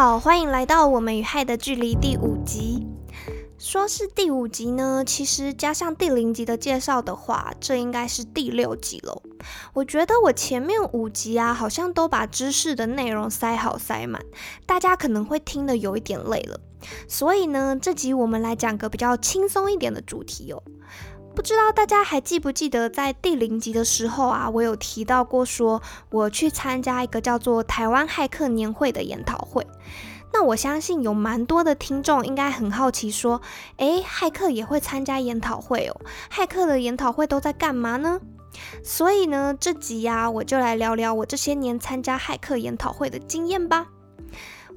好，欢迎来到我们与害的距离第五集。说是第五集呢，其实加上第零集的介绍的话，这应该是第六集了。我觉得我前面五集啊，好像都把知识的内容塞好塞满，大家可能会听得有一点累了。所以呢，这集我们来讲个比较轻松一点的主题哦。不知道大家还记不记得，在第零集的时候啊，我有提到过，说我去参加一个叫做台湾骇客年会的研讨会。那我相信有蛮多的听众应该很好奇，说，诶，骇客也会参加研讨会哦？骇客的研讨会都在干嘛呢？所以呢，这集呀，我就来聊聊我这些年参加骇客研讨会的经验吧。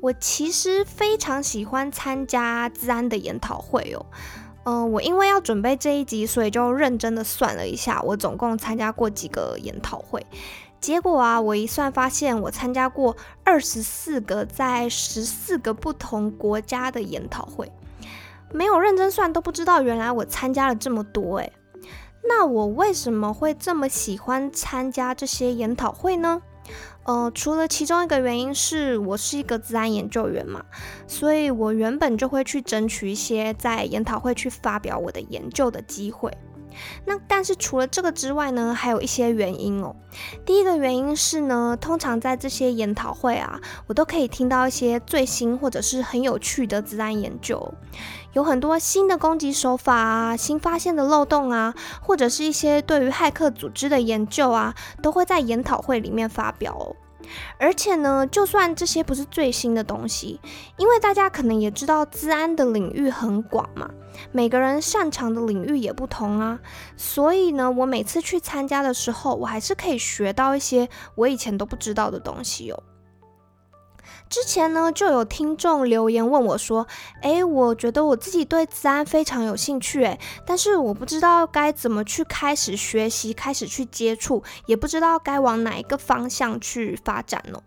我其实非常喜欢参加治安的研讨会哦。嗯，我因为要准备这一集，所以就认真的算了一下，我总共参加过几个研讨会。结果啊，我一算发现，我参加过二十四个在十四个不同国家的研讨会。没有认真算，都不知道原来我参加了这么多诶。那我为什么会这么喜欢参加这些研讨会呢？呃，除了其中一个原因是我是一个自然研究员嘛，所以我原本就会去争取一些在研讨会去发表我的研究的机会。那但是除了这个之外呢，还有一些原因哦。第一个原因是呢，通常在这些研讨会啊，我都可以听到一些最新或者是很有趣的自然研究，有很多新的攻击手法啊，新发现的漏洞啊，或者是一些对于骇客组织的研究啊，都会在研讨会里面发表哦。而且呢，就算这些不是最新的东西，因为大家可能也知道，治安的领域很广嘛，每个人擅长的领域也不同啊，所以呢，我每次去参加的时候，我还是可以学到一些我以前都不知道的东西哦。之前呢，就有听众留言问我说：“诶，我觉得我自己对自安非常有兴趣，诶，但是我不知道该怎么去开始学习，开始去接触，也不知道该往哪一个方向去发展了。”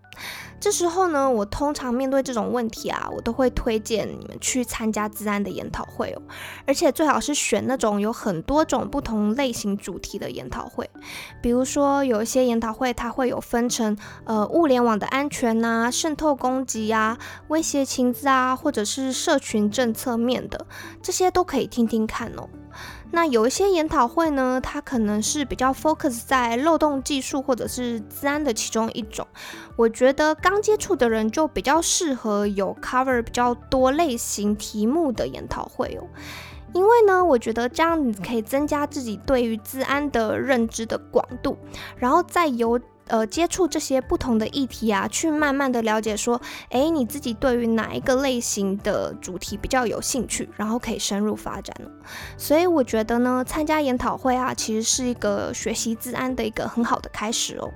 这时候呢，我通常面对这种问题啊，我都会推荐你们去参加自然的研讨会哦，而且最好是选那种有很多种不同类型主题的研讨会。比如说，有一些研讨会它会有分成呃物联网的安全呐、渗透攻击啊、威胁情资啊，或者是社群政策面的，这些都可以听听看哦。那有一些研讨会呢，它可能是比较 focus 在漏洞技术或者是治安的其中一种。我觉得刚接触的人就比较适合有 cover 比较多类型题目的研讨会哦，因为呢，我觉得这样你可以增加自己对于治安的认知的广度，然后再由。呃，接触这些不同的议题啊，去慢慢的了解说，哎，你自己对于哪一个类型的主题比较有兴趣，然后可以深入发展所以我觉得呢，参加研讨会啊，其实是一个学习自安的一个很好的开始哦。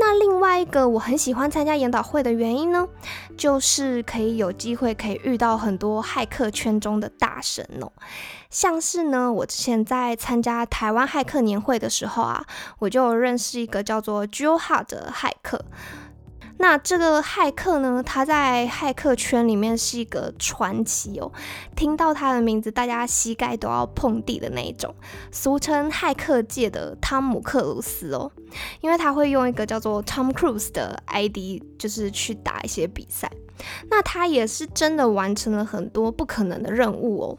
那另外一个我很喜欢参加研讨会的原因呢，就是可以有机会可以遇到很多骇客圈中的大神哦。像是呢，我之前在参加台湾骇客年会的时候啊，我就认识一个叫做 Joe Hart 的骇客。那这个骇客呢，他在骇客圈里面是一个传奇哦。听到他的名字，大家膝盖都要碰地的那一种，俗称骇客界的汤姆克鲁斯哦。因为他会用一个叫做 Tom Cruise 的 ID，就是去打一些比赛。那他也是真的完成了很多不可能的任务哦。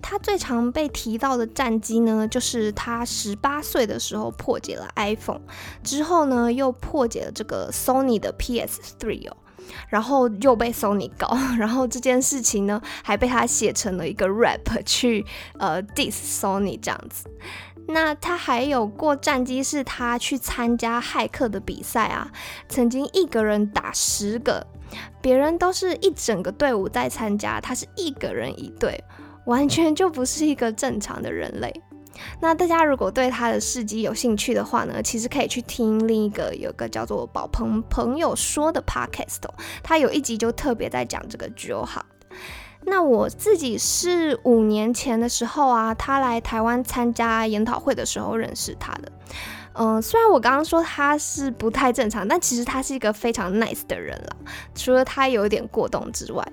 他最常被提到的战机呢，就是他十八岁的时候破解了 iPhone，之后呢又破解了这个 Sony 的 PS3 哦，然后又被 Sony 告，然后这件事情呢还被他写成了一个 rap 去呃 diss Sony 这样子。那他还有过战绩，是他去参加骇客的比赛啊，曾经一个人打十个。别人都是一整个队伍在参加，他是一个人一队，完全就不是一个正常的人类。那大家如果对他的事迹有兴趣的话呢，其实可以去听另一个有个叫做宝鹏朋友说的 podcast，他有一集就特别在讲这个 Joe 哈。那我自己是五年前的时候啊，他来台湾参加研讨会的时候认识他的。嗯，虽然我刚刚说他是不太正常，但其实他是一个非常 nice 的人啦。除了他有一点过动之外，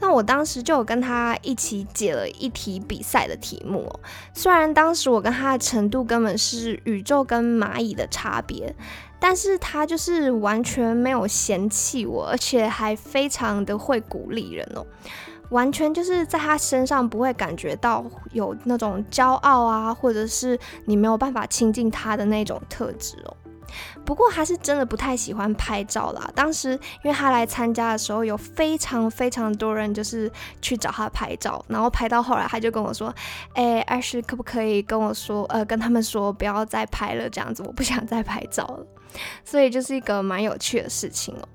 那我当时就有跟他一起解了一题比赛的题目。虽然当时我跟他的程度根本是宇宙跟蚂蚁的差别，但是他就是完全没有嫌弃我，而且还非常的会鼓励人哦。完全就是在他身上不会感觉到有那种骄傲啊，或者是你没有办法亲近他的那种特质哦。不过他是真的不太喜欢拍照啦。当时因为他来参加的时候，有非常非常多人就是去找他拍照，然后拍到后来他就跟我说：“哎，二是可不可以跟我说，呃，跟他们说不要再拍了，这样子我不想再拍照了。”所以就是一个蛮有趣的事情哦。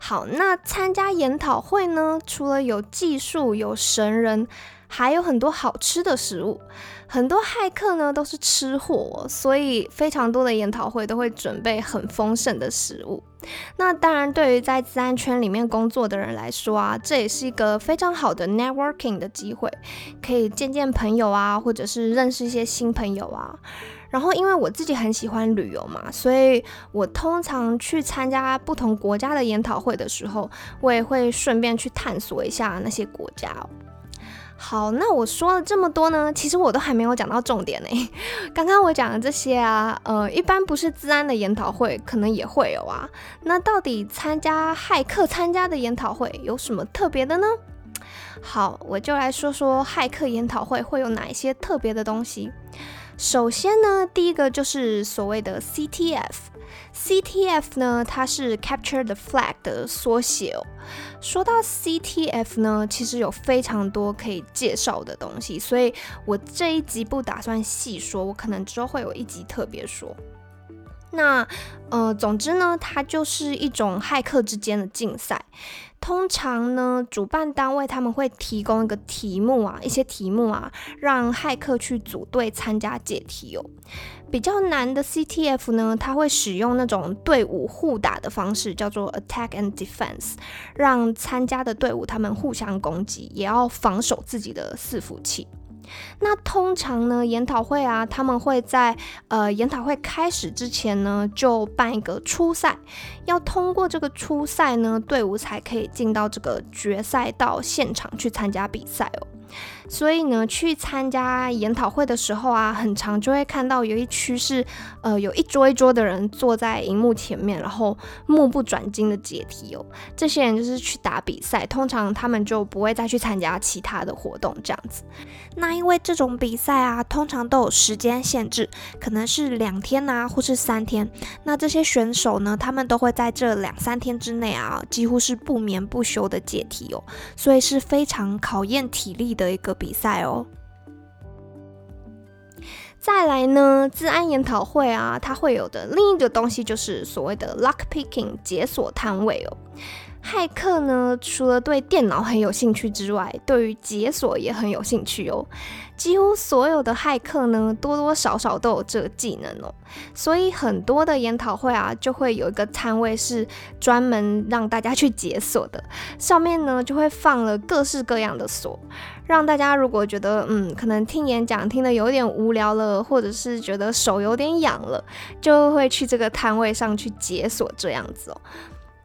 好，那参加研讨会呢？除了有技术、有神人，还有很多好吃的食物。很多骇客呢都是吃货，所以非常多的研讨会都会准备很丰盛的食物。那当然，对于在自然圈里面工作的人来说啊，这也是一个非常好的 networking 的机会，可以见见朋友啊，或者是认识一些新朋友啊。然后，因为我自己很喜欢旅游嘛，所以我通常去参加不同国家的研讨会的时候，我也会顺便去探索一下那些国家。好，那我说了这么多呢，其实我都还没有讲到重点呢。刚刚我讲的这些啊，呃，一般不是自安的研讨会，可能也会有啊。那到底参加骇客参加的研讨会有什么特别的呢？好，我就来说说骇客研讨会会有哪一些特别的东西。首先呢，第一个就是所谓的 CTF，CTF 呢，它是 Capture the Flag 的缩写哦。说到 CTF 呢，其实有非常多可以介绍的东西，所以我这一集不打算细说，我可能之后会有一集特别说。那呃，总之呢，它就是一种骇客之间的竞赛。通常呢，主办单位他们会提供一个题目啊，一些题目啊，让骇客去组队参加解题哦。比较难的 CTF 呢，它会使用那种队伍互打的方式，叫做 Attack and Defense，让参加的队伍他们互相攻击，也要防守自己的伺服器。那通常呢，研讨会啊，他们会在呃研讨会开始之前呢，就办一个初赛，要通过这个初赛呢，队伍才可以进到这个决赛到现场去参加比赛哦。所以呢，去参加研讨会的时候啊，很常就会看到有一区是，呃，有一桌一桌的人坐在荧幕前面，然后目不转睛的解题哦。这些人就是去打比赛，通常他们就不会再去参加其他的活动这样子。那因为这种比赛啊，通常都有时间限制，可能是两天呐，或是三天。那这些选手呢，他们都会在这两三天之内啊，几乎是不眠不休的解题哦，所以是非常考验体力的一个。比赛哦，再来呢，治安研讨会啊，它会有的另一个东西就是所谓的 lock picking 解锁摊位哦。骇客呢，除了对电脑很有兴趣之外，对于解锁也很有兴趣哦。几乎所有的骇客呢，多多少少都有这个技能哦。所以很多的研讨会啊，就会有一个摊位是专门让大家去解锁的，上面呢就会放了各式各样的锁，让大家如果觉得嗯，可能听演讲听得有点无聊了，或者是觉得手有点痒了，就会去这个摊位上去解锁这样子哦。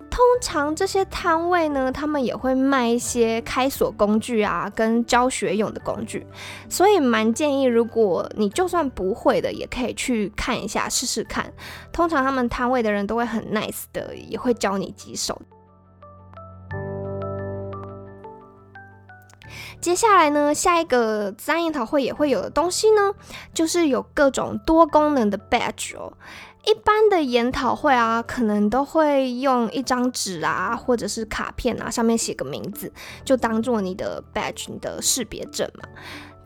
通常这些摊位呢，他们也会卖一些开锁工具啊，跟教学用的工具，所以蛮建议，如果你就算不会的，也可以去看一下试试看。通常他们摊位的人都会很 nice 的，也会教你几手。接下来呢，下一个自然研讨会也会有的东西呢，就是有各种多功能的 badge 哦。一般的研讨会啊，可能都会用一张纸啊，或者是卡片啊，上面写个名字，就当做你的 badge，你的识别证嘛。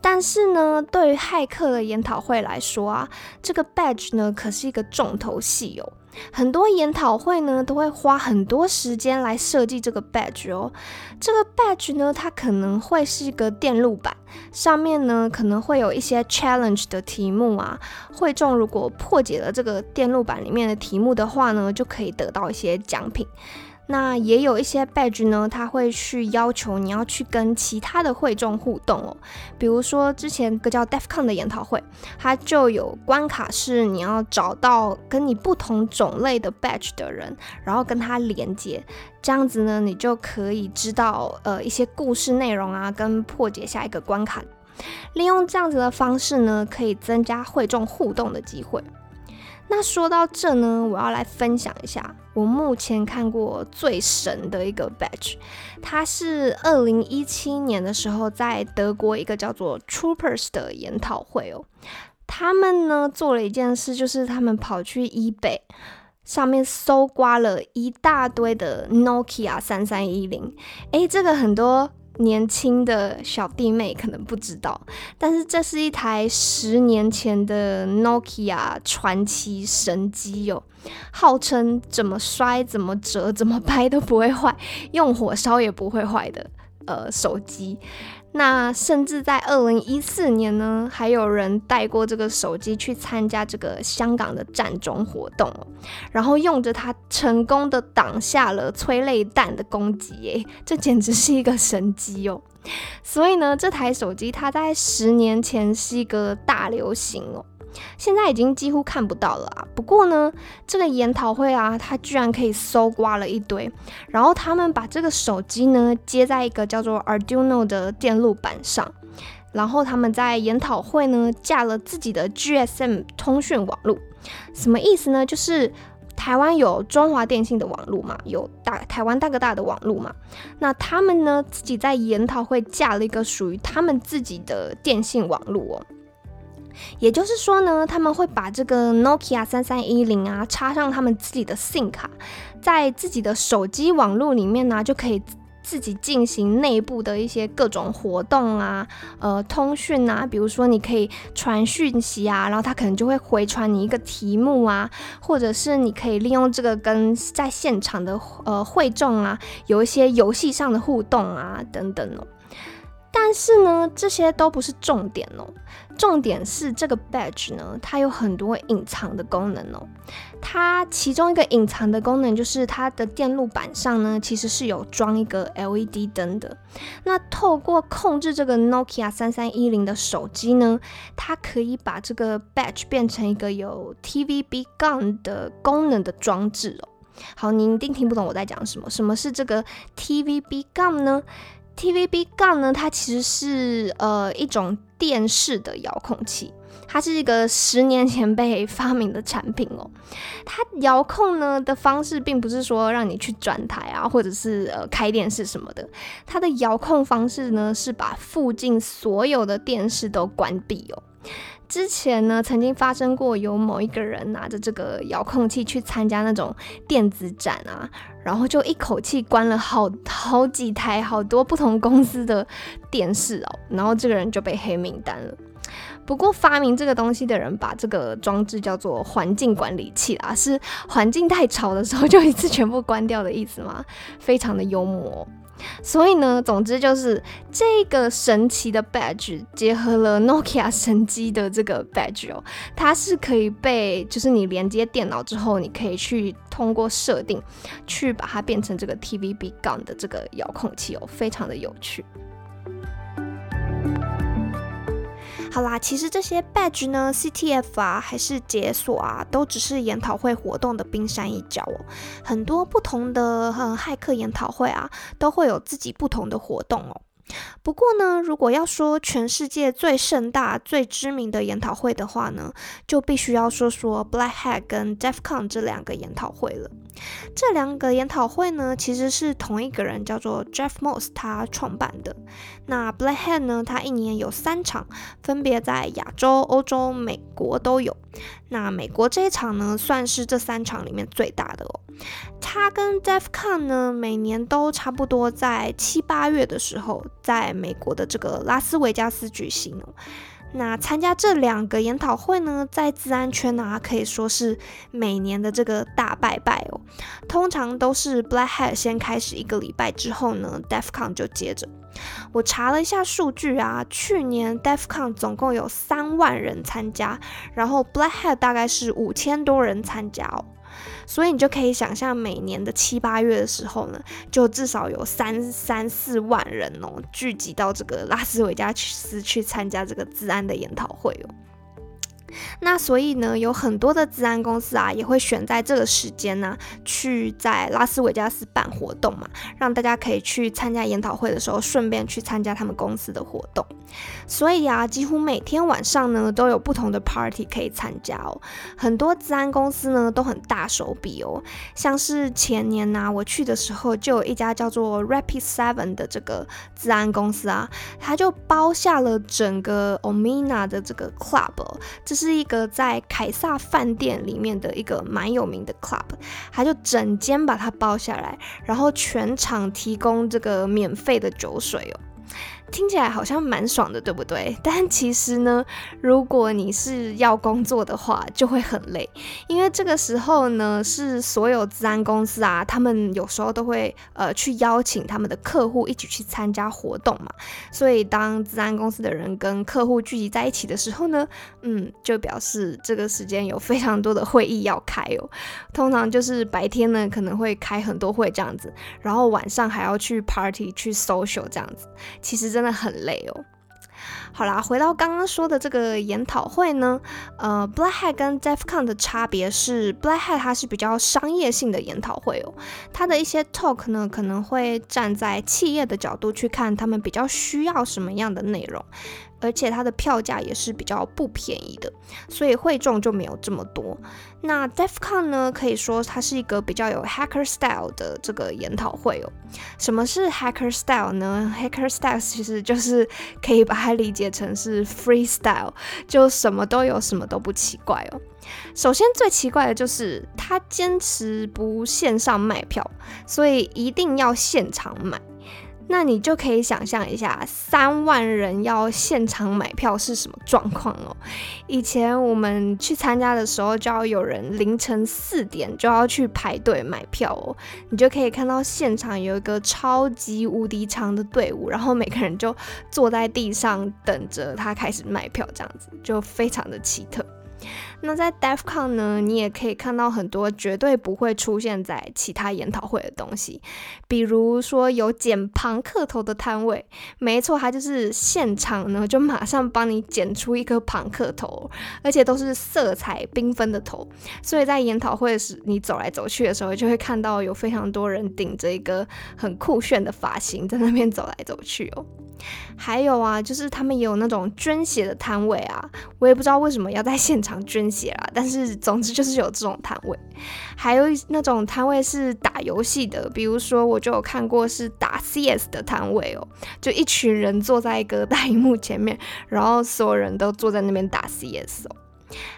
但是呢，对于骇客的研讨会来说啊，这个 badge 呢，可是一个重头戏哦。很多研讨会呢，都会花很多时间来设计这个 badge 哦。这个 badge 呢，它可能会是一个电路板，上面呢可能会有一些 challenge 的题目啊。会众如果破解了这个电路板里面的题目的话呢，就可以得到一些奖品。那也有一些 badge 呢，他会去要求你要去跟其他的会众互动哦。比如说之前个叫 DefCon 的研讨会，它就有关卡是你要找到跟你不同种类的 badge 的人，然后跟他连接，这样子呢，你就可以知道呃一些故事内容啊，跟破解下一个关卡。利用这样子的方式呢，可以增加会众互动的机会。那说到这呢，我要来分享一下我目前看过最神的一个 badge，它是二零一七年的时候在德国一个叫做 Troopers 的研讨会哦。他们呢做了一件事，就是他们跑去 eBay 上面搜刮了一大堆的 Nokia 三三一零。诶，这个很多。年轻的小弟妹可能不知道，但是这是一台十年前的 Nokia 传奇神机哟，号称怎么摔、怎么折、怎么掰都不会坏，用火烧也不会坏的呃手机。那甚至在二零一四年呢，还有人带过这个手机去参加这个香港的战中活动，然后用着它成功的挡下了催泪弹的攻击，耶，这简直是一个神机哦！所以呢，这台手机它在十年前是一个大流行哦。现在已经几乎看不到了啊！不过呢，这个研讨会啊，它居然可以搜刮了一堆，然后他们把这个手机呢接在一个叫做 Arduino 的电路板上，然后他们在研讨会呢架了自己的 GSM 通讯网络。什么意思呢？就是台湾有中华电信的网络嘛，有大台湾大哥大的网络嘛，那他们呢自己在研讨会架了一个属于他们自己的电信网络哦。也就是说呢，他们会把这个 Nokia 三三一零啊插上他们自己的 SIM 卡，在自己的手机网络里面呢，就可以自己进行内部的一些各种活动啊，呃，通讯啊，比如说你可以传讯息啊，然后他可能就会回传你一个题目啊，或者是你可以利用这个跟在现场的呃会众啊有一些游戏上的互动啊等等哦。但是呢，这些都不是重点哦。重点是这个 badge 呢，它有很多隐藏的功能哦。它其中一个隐藏的功能就是它的电路板上呢，其实是有装一个 LED 灯的。那透过控制这个 Nokia 三三一零的手机呢，它可以把这个 badge 变成一个有 TVB gun 的功能的装置哦。好，你一定听不懂我在讲什么。什么是这个 TVB gun 呢？TVB 杠呢？它其实是呃一种电视的遥控器，它是一个十年前被发明的产品哦。它遥控呢的方式，并不是说让你去转台啊，或者是呃开电视什么的。它的遥控方式呢，是把附近所有的电视都关闭哦。之前呢，曾经发生过有某一个人拿着这个遥控器去参加那种电子展啊，然后就一口气关了好好几台好多不同公司的电视哦，然后这个人就被黑名单了。不过发明这个东西的人把这个装置叫做环境管理器啦，是环境太吵的时候就一次全部关掉的意思吗？非常的幽默。所以呢，总之就是这个神奇的 badge 结合了 Nokia 神机的这个 badge 哦，它是可以被，就是你连接电脑之后，你可以去通过设定去把它变成这个 TVB 杠的这个遥控器哦，非常的有趣。好啦，其实这些 badge 呢，CTF 啊，还是解锁啊，都只是研讨会活动的冰山一角哦。很多不同的呃骇客研讨会啊，都会有自己不同的活动哦。不过呢，如果要说全世界最盛大、最知名的研讨会的话呢，就必须要说说 Black Hat 跟 DefCon 这两个研讨会了。这两个研讨会呢，其实是同一个人叫做 Jeff Moss 他创办的。那 Black Hat 呢，它一年有三场，分别在亚洲、欧洲、美国都有。那美国这一场呢，算是这三场里面最大的哦。它跟 DefCon 呢，每年都差不多在七八月的时候，在美国的这个拉斯维加斯举行。那参加这两个研讨会呢，在治安圈呢，可以说是每年的这个大拜拜哦。通常都是 Black Hat 先开始一个礼拜之后呢，DefCon 就接着。我查了一下数据啊，去年 DefCon 总共有三万人参加，然后 Black Hat 大概是五千多人参加哦。所以你就可以想象，每年的七八月的时候呢，就至少有三三四万人哦，聚集到这个拉斯维加斯去参加这个治安的研讨会哦。那所以呢，有很多的治安公司啊，也会选在这个时间呢，去在拉斯维加斯办活动嘛，让大家可以去参加研讨会的时候，顺便去参加他们公司的活动。所以啊，几乎每天晚上呢，都有不同的 party 可以参加哦。很多治安公司呢，都很大手笔哦。像是前年呐，我去的时候，就有一家叫做 Rapid Seven 的这个治安公司啊，他就包下了整个 Omina 的这个 club，这是是一个在凯撒饭店里面的一个蛮有名的 club，他就整间把它包下来，然后全场提供这个免费的酒水哦。听起来好像蛮爽的，对不对？但其实呢，如果你是要工作的话，就会很累，因为这个时候呢，是所有治安公司啊，他们有时候都会呃去邀请他们的客户一起去参加活动嘛。所以当治安公司的人跟客户聚集在一起的时候呢，嗯，就表示这个时间有非常多的会议要开哦。通常就是白天呢可能会开很多会这样子，然后晚上还要去 party 去 social 这样子。其实真。真的很累哦。好啦，回到刚刚说的这个研讨会呢，呃，Black Hat 跟 DefCon 的差别是，Black Hat 它是比较商业性的研讨会哦，它的一些 talk 呢可能会站在企业的角度去看他们比较需要什么样的内容。而且它的票价也是比较不便宜的，所以会众就没有这么多。那 DefCon 呢，可以说它是一个比较有 Hacker Style 的这个研讨会哦。什么是 Hacker Style 呢？Hacker Style 其实就是可以把它理解成是 Freestyle，就什么都有，什么都不奇怪哦。首先最奇怪的就是他坚持不线上卖票，所以一定要现场买。那你就可以想象一下，三万人要现场买票是什么状况哦。以前我们去参加的时候，就要有人凌晨四点就要去排队买票哦。你就可以看到现场有一个超级无敌长的队伍，然后每个人就坐在地上等着他开始卖票，这样子就非常的奇特。那在 DefCon 呢，你也可以看到很多绝对不会出现在其他研讨会的东西，比如说有剪庞克头的摊位，没错，它就是现场呢就马上帮你剪出一颗庞克头，而且都是色彩缤纷的头，所以在研讨会时你走来走去的时候，就会看到有非常多人顶着一个很酷炫的发型在那边走来走去哦。还有啊，就是他们也有那种捐血的摊位啊，我也不知道为什么要在现场捐血啦，但是总之就是有这种摊位。还有那种摊位是打游戏的，比如说我就有看过是打 CS 的摊位哦，就一群人坐在一个大荧幕前面，然后所有人都坐在那边打 CS 哦。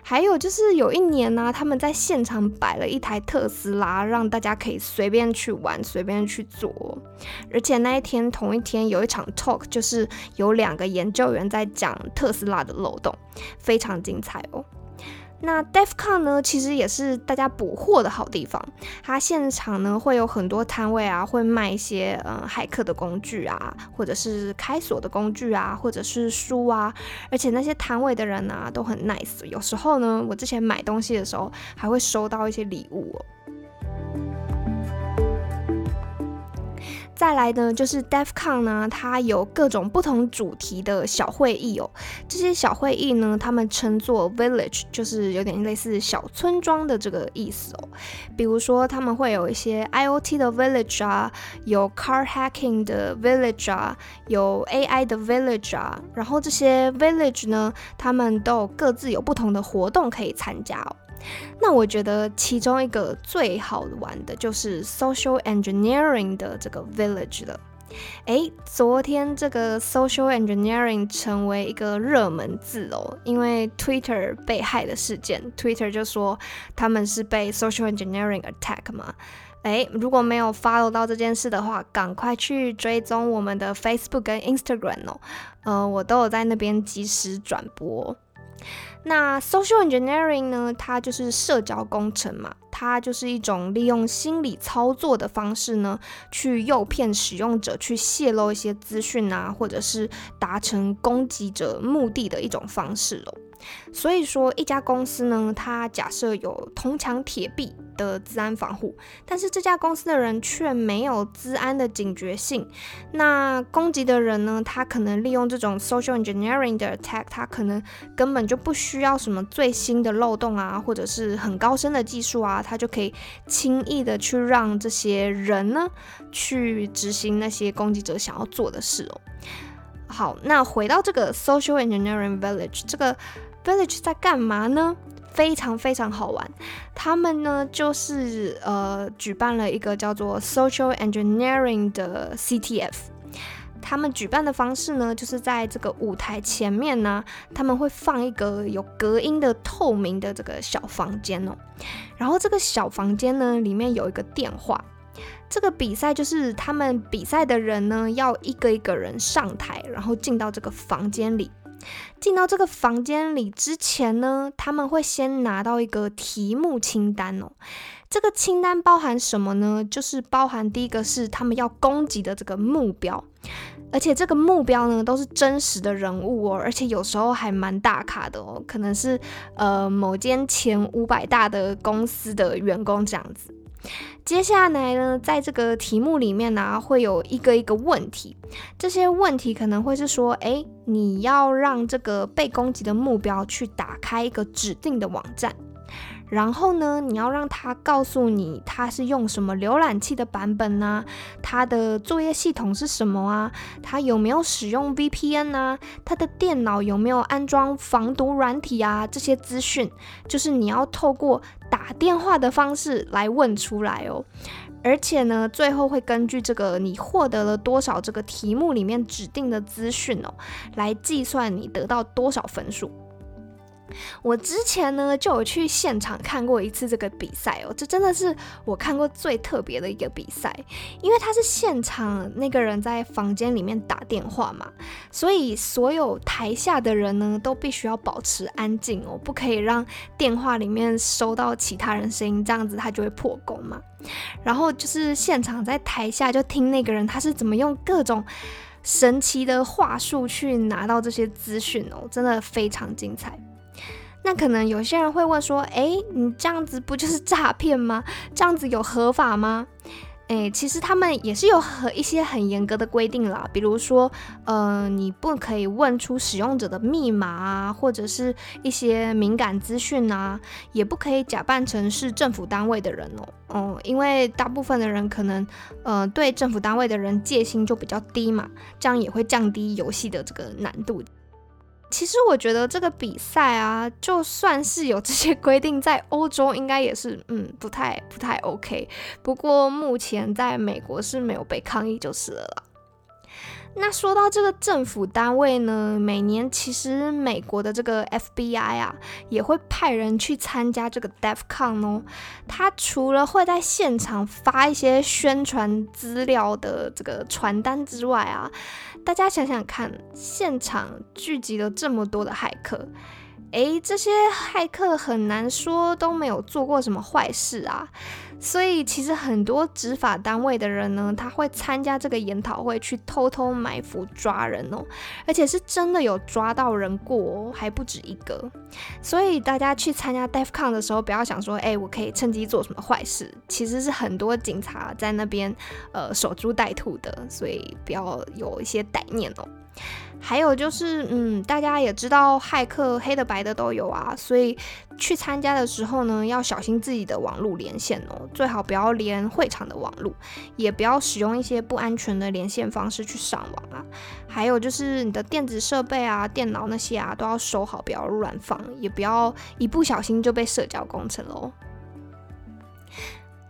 还有就是有一年呢，他们在现场摆了一台特斯拉，让大家可以随便去玩，随便去坐。而且那一天同一天有一场 talk，就是有两个研究员在讲特斯拉的漏洞，非常精彩哦。那 DefCon 呢，其实也是大家补货的好地方。它现场呢会有很多摊位啊，会卖一些嗯骇客的工具啊，或者是开锁的工具啊，或者是书啊。而且那些摊位的人呢都很 nice。有时候呢，我之前买东西的时候还会收到一些礼物。再来呢，就是 DefCon 呢，它有各种不同主题的小会议哦。这些小会议呢，他们称作 Village，就是有点类似小村庄的这个意思哦。比如说，他们会有一些 IOT 的 Village 啊，有 Car Hacking 的 Village 啊，有 AI 的 Village 啊。然后这些 Village 呢，他们都有各自有不同的活动可以参加哦。那我觉得其中一个最好玩的就是 social engineering 的这个 village 了。诶，昨天这个 social engineering 成为一个热门字哦，因为 Twitter 被害的事件，Twitter 就说他们是被 social engineering attack 嘛。诶，如果没有 follow 到这件事的话，赶快去追踪我们的 Facebook 跟 Instagram 哦，呃，我都有在那边及时转播。那 social engineering 呢？它就是社交工程嘛，它就是一种利用心理操作的方式呢，去诱骗使用者去泄露一些资讯啊，或者是达成攻击者目的的一种方式喽。所以说，一家公司呢，它假设有铜墙铁壁的治安防护，但是这家公司的人却没有治安的警觉性。那攻击的人呢，他可能利用这种 social engineering 的 attack，他可能根本就不需要什么最新的漏洞啊，或者是很高深的技术啊，他就可以轻易的去让这些人呢，去执行那些攻击者想要做的事哦。好，那回到这个 social engineering village，这个 village 在干嘛呢？非常非常好玩。他们呢，就是呃举办了一个叫做 social engineering 的 CTF。他们举办的方式呢，就是在这个舞台前面呢，他们会放一个有隔音的透明的这个小房间哦。然后这个小房间呢，里面有一个电话。这个比赛就是他们比赛的人呢，要一个一个人上台，然后进到这个房间里。进到这个房间里之前呢，他们会先拿到一个题目清单哦。这个清单包含什么呢？就是包含第一个是他们要攻击的这个目标，而且这个目标呢都是真实的人物哦，而且有时候还蛮大卡的哦，可能是呃某间前五百大的公司的员工这样子。接下来呢，在这个题目里面呢，会有一个一个问题。这些问题可能会是说，哎，你要让这个被攻击的目标去打开一个指定的网站，然后呢，你要让他告诉你他是用什么浏览器的版本呢？他的作业系统是什么啊？他有没有使用 VPN 呢？他的电脑有没有安装防毒软体啊？这些资讯就是你要透过。打电话的方式来问出来哦，而且呢，最后会根据这个你获得了多少这个题目里面指定的资讯哦，来计算你得到多少分数。我之前呢就有去现场看过一次这个比赛哦，这真的是我看过最特别的一个比赛，因为他是现场那个人在房间里面打电话嘛，所以所有台下的人呢都必须要保持安静哦，不可以让电话里面收到其他人声音，这样子他就会破功嘛。然后就是现场在台下就听那个人他是怎么用各种神奇的话术去拿到这些资讯哦，真的非常精彩。那可能有些人会问说，哎，你这样子不就是诈骗吗？这样子有合法吗？哎，其实他们也是有很一些很严格的规定啦，比如说，呃，你不可以问出使用者的密码啊，或者是一些敏感资讯啊，也不可以假扮成是政府单位的人哦，嗯，因为大部分的人可能，呃，对政府单位的人戒心就比较低嘛，这样也会降低游戏的这个难度。其实我觉得这个比赛啊，就算是有这些规定，在欧洲应该也是嗯不太不太 OK。不过目前在美国是没有被抗议就是了。那说到这个政府单位呢，每年其实美国的这个 FBI 啊，也会派人去参加这个 DefCon 哦。他除了会在现场发一些宣传资料的这个传单之外啊，大家想想看，现场聚集了这么多的骇客。诶，这些骇客很难说都没有做过什么坏事啊，所以其实很多执法单位的人呢，他会参加这个研讨会去偷偷埋伏抓人哦，而且是真的有抓到人过，还不止一个。所以大家去参加 DefCon 的时候，不要想说，诶，我可以趁机做什么坏事，其实是很多警察在那边呃守株待兔的，所以不要有一些歹念哦。还有就是，嗯，大家也知道，骇客黑的白的都有啊，所以去参加的时候呢，要小心自己的网络连线哦，最好不要连会场的网络，也不要使用一些不安全的连线方式去上网啊。还有就是你的电子设备啊、电脑那些啊，都要收好，不要乱放，也不要一不小心就被社交工程喽。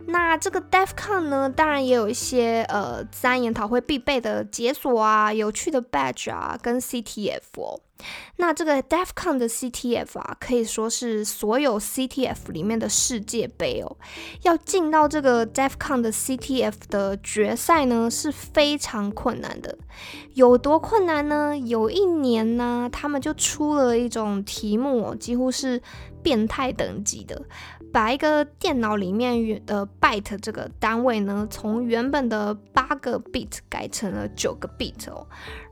那这个 DefCon 呢，当然也有一些呃自然研讨会必备的解锁啊、有趣的 badge 啊，跟 CTF 哦。那这个 DefCon 的 CTF 啊，可以说是所有 CTF 里面的世界杯哦。要进到这个 DefCon 的 CTF 的决赛呢，是非常困难的。有多困难呢？有一年呢，他们就出了一种题目，几乎是变态等级的。把一个电脑里面的 byte 这个单位呢，从原本的八个 bit 改成了九个 bit 哦，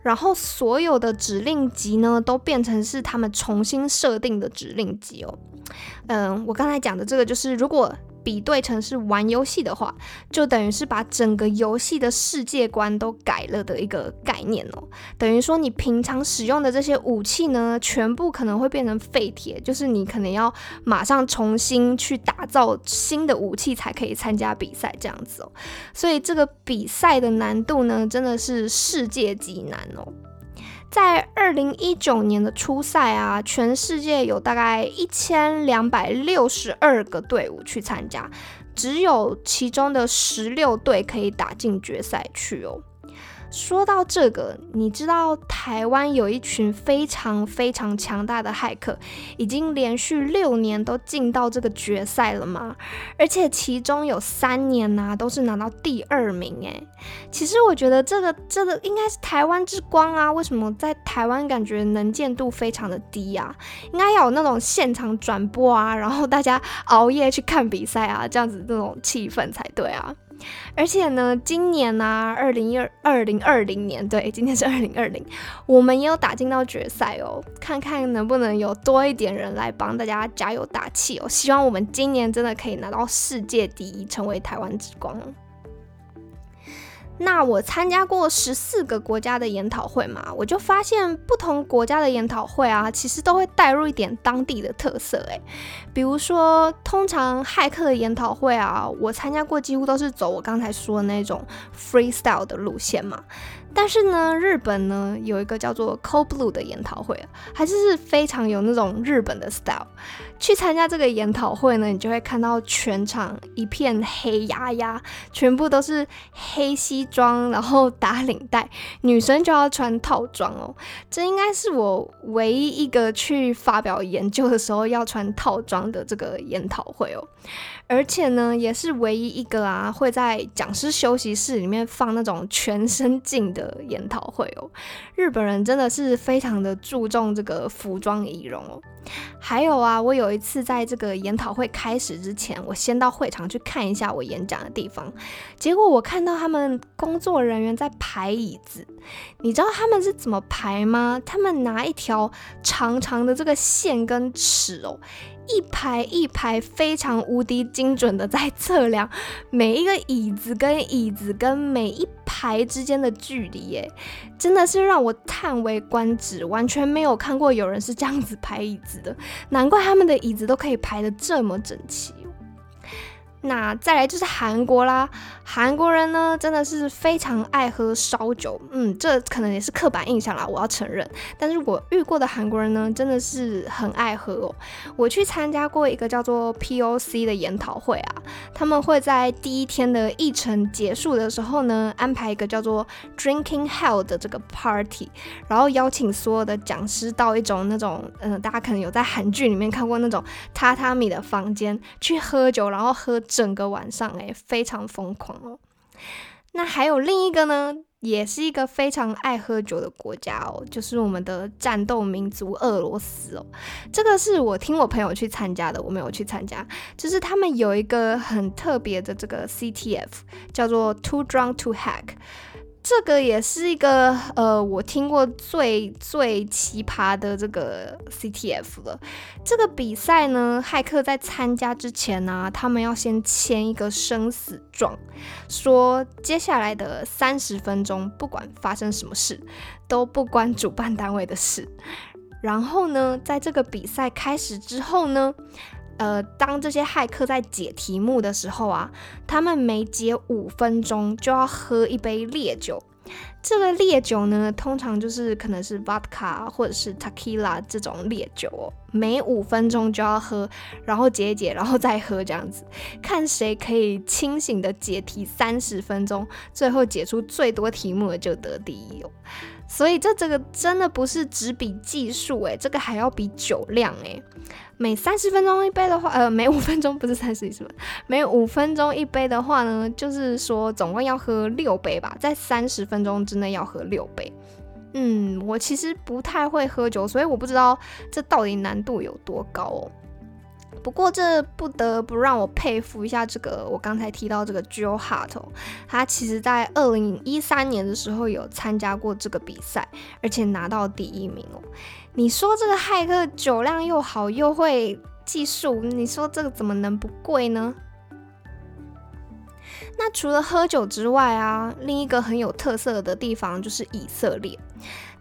然后所有的指令集呢。呢，都变成是他们重新设定的指令集哦。嗯，我刚才讲的这个就是，如果比对成是玩游戏的话，就等于是把整个游戏的世界观都改了的一个概念哦。等于说，你平常使用的这些武器呢，全部可能会变成废铁，就是你可能要马上重新去打造新的武器才可以参加比赛这样子哦。所以这个比赛的难度呢，真的是世界级难哦。在二零一九年的初赛啊，全世界有大概一千两百六十二个队伍去参加，只有其中的十六队可以打进决赛去哦。说到这个，你知道台湾有一群非常非常强大的骇客，已经连续六年都进到这个决赛了吗？而且其中有三年呢都是拿到第二名诶。其实我觉得这个这个应该是台湾之光啊！为什么在台湾感觉能见度非常的低啊？应该要有那种现场转播啊，然后大家熬夜去看比赛啊，这样子那种气氛才对啊。而且呢，今年呢，二零二二零二零年，对，今天是二零二零，我们也有打进到决赛哦，看看能不能有多一点人来帮大家加油打气哦，希望我们今年真的可以拿到世界第一，成为台湾之光。那我参加过十四个国家的研讨会嘛，我就发现不同国家的研讨会啊，其实都会带入一点当地的特色诶，比如说，通常骇客的研讨会啊，我参加过几乎都是走我刚才说的那种 freestyle 的路线嘛。但是呢，日本呢有一个叫做 Cold Blue 的研讨会，还是是非常有那种日本的 style。去参加这个研讨会呢，你就会看到全场一片黑压压，全部都是黑西装，然后打领带，女生就要穿套装哦。这应该是我唯一一个去发表研究的时候要穿套装的这个研讨会哦。而且呢，也是唯一一个啊会在讲师休息室里面放那种全身镜的研讨会哦。日本人真的是非常的注重这个服装仪容哦。还有啊，我有一次在这个研讨会开始之前，我先到会场去看一下我演讲的地方，结果我看到他们工作人员在排椅子，你知道他们是怎么排吗？他们拿一条长长的这个线跟尺哦。一排一排非常无敌精准的在测量每一个椅子跟椅子跟每一排之间的距离，耶，真的是让我叹为观止，完全没有看过有人是这样子排椅子的，难怪他们的椅子都可以排的这么整齐。那再来就是韩国啦，韩国人呢真的是非常爱喝烧酒，嗯，这可能也是刻板印象啦，我要承认。但是我遇过的韩国人呢，真的是很爱喝哦。我去参加过一个叫做 POC 的研讨会啊，他们会在第一天的议程结束的时候呢，安排一个叫做 Drinking Hell 的这个 party，然后邀请所有的讲师到一种那种，嗯，大家可能有在韩剧里面看过那种榻榻米的房间去喝酒，然后喝。整个晚上哎，非常疯狂哦。那还有另一个呢，也是一个非常爱喝酒的国家哦，就是我们的战斗民族俄罗斯哦。这个是我听我朋友去参加的，我没有去参加。就是他们有一个很特别的这个 CTF，叫做 Too Drunk to Hack。这个也是一个呃，我听过最最奇葩的这个 CTF 了。这个比赛呢，骇客在参加之前呢，他们要先签一个生死状，说接下来的三十分钟，不管发生什么事，都不关主办单位的事。然后呢，在这个比赛开始之后呢。呃，当这些骇客在解题目的时候啊，他们每解五分钟就要喝一杯烈酒。这个烈酒呢，通常就是可能是 vodka 或者是 tequila 这种烈酒哦。每五分钟就要喝，然后解解，然后再喝，这样子，看谁可以清醒的解题三十分钟，最后解出最多题目的就得第一哦。所以这这个真的不是只比技术诶，这个还要比酒量诶。每三十分钟一杯的话，呃，每五分钟不是三十什么？每五分钟一杯的话呢，就是说总共要喝六杯吧，在三十分钟之内要喝六杯。嗯，我其实不太会喝酒，所以我不知道这到底难度有多高哦。不过这不得不让我佩服一下这个我刚才提到这个 Joe Hart，他其实在二零一三年的时候有参加过这个比赛，而且拿到第一名哦。你说这个骇客酒量又好又会技术，你说这个怎么能不贵呢？那除了喝酒之外啊，另一个很有特色的地方就是以色列。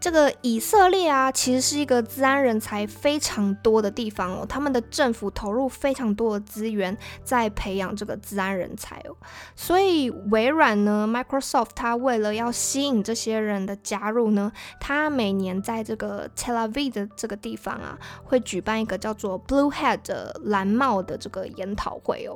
这个以色列啊，其实是一个治安人才非常多的地方哦。他们的政府投入非常多的资源在培养这个治安人才哦。所以微软呢，Microsoft，它为了要吸引这些人的加入呢，它每年在这个 Tel Aviv 的这个地方啊，会举办一个叫做 Blue Hat 的蓝帽的这个研讨会哦。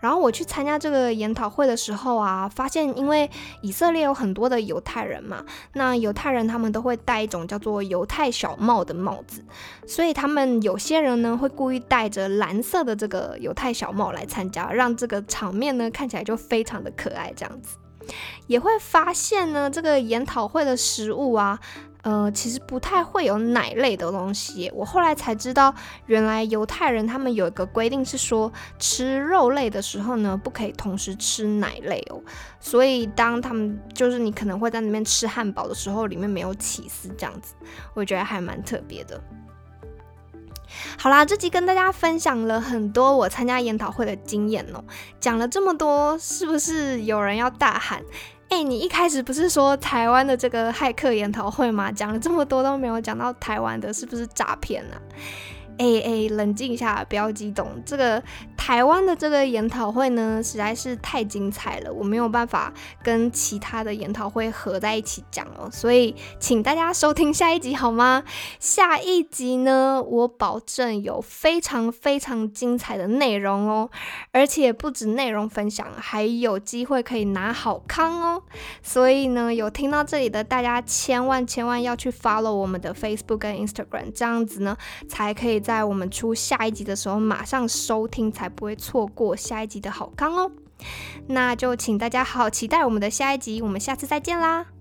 然后我去参加这个研讨会的时候啊，发现因为以色列有很多的犹太人嘛，那犹太人他们都会戴一种叫做犹太小帽的帽子，所以他们有些人呢会故意戴着蓝色的这个犹太小帽来参加，让这个场面呢看起来就非常的可爱，这样子。也会发现呢，这个研讨会的食物啊。呃，其实不太会有奶类的东西。我后来才知道，原来犹太人他们有一个规定是说，吃肉类的时候呢，不可以同时吃奶类哦。所以当他们就是你可能会在那边吃汉堡的时候，里面没有起司这样子，我觉得还蛮特别的。好啦，这集跟大家分享了很多我参加研讨会的经验哦。讲了这么多，是不是有人要大喊？哎，你一开始不是说台湾的这个骇客研讨会吗？讲了这么多都没有讲到台湾的，是不是诈骗啊？哎哎，冷静一下，不要激动。这个台湾的这个研讨会呢，实在是太精彩了，我没有办法跟其他的研讨会合在一起讲哦，所以请大家收听下一集好吗？下一集呢，我保证有非常非常精彩的内容哦，而且不止内容分享，还有机会可以拿好康哦。所以呢，有听到这里的大家，千万千万要去 follow 我们的 Facebook 跟 Instagram，这样子呢，才可以。在我们出下一集的时候，马上收听，才不会错过下一集的好康哦。那就请大家好好期待我们的下一集，我们下次再见啦。